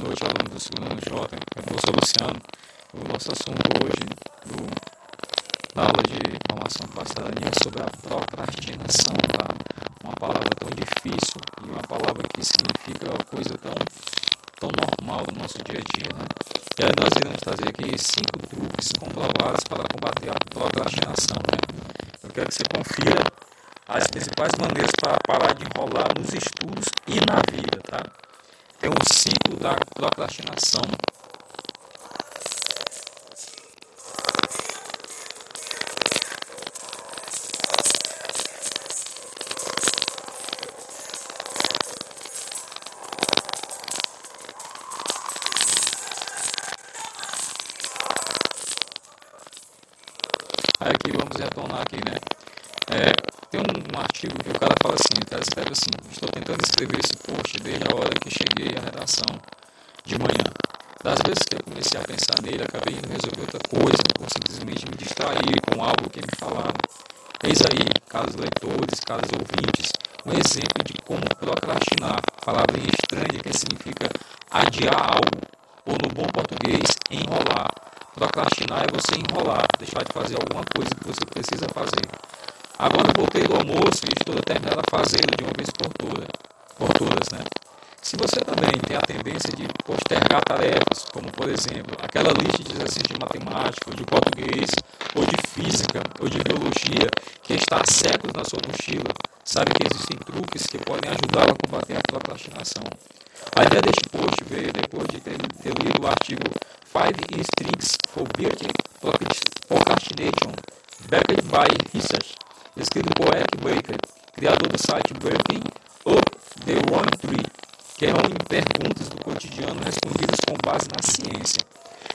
Segundo J, professor Luciano. O nosso assunto hoje do, na aula de formação a cidadania é sobre a procrastinação, tá? Uma palavra tão difícil e uma palavra que significa uma coisa tão, tão normal no nosso dia a dia, né? E aí nós iremos trazer aqui cinco truques comprovados para combater a procrastinação, né? Eu quero que você confira as principais maneiras para parar de enrolar nos estudos e na vida, tá? Tem um ciclo da procrastinação. Aqui vamos retornar aqui, né? É, tem um, um, artigo que o cara fala assim, o cara escreve assim, estou tentando escrever esse post desde a hora que cheguei à redação de manhã. Das vezes que eu comecei a pensar nele, acabei indo resolver outra coisa, ou simplesmente me distrair com algo que me falaram. Eis aí, caros leitores, caros ouvintes, um exemplo de como procrastinar, palavra estranha que significa adiar algo, ou no bom português, enrolar. Procrastinar é você enrolar, deixar de fazer alguma coisa que você precisa fazer. Agora voltei do almoço e estou determinado a fazê-lo de uma vez por, toda, por todas, né? Se você também tem a tendência de postergar tarefas, como por exemplo, aquela lista de exercícios de matemática, ou de português, ou de física, ou de biologia, que está há séculos na sua mochila, sabe que existem truques que podem ajudá-lo a combater a procrastinação. A ideia deste post veio depois de ter, ter lido o artigo Five Tricks for Beating Procrastination, backed by Research, escrito por Eric Baker, criador do site Breaking Up the One Tree, que reúne perguntas do cotidiano respondidas com base na ciência.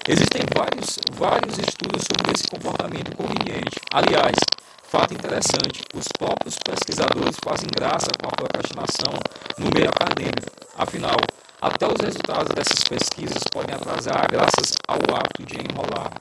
Existem vários, vários estudos sobre esse comportamento conveniente. Aliás, fato interessante, os próprios pesquisadores fazem graça com a procrastinação no meio acadêmico. Afinal, até os resultados dessas pesquisas podem atrasar graças ao hábito de enrolar.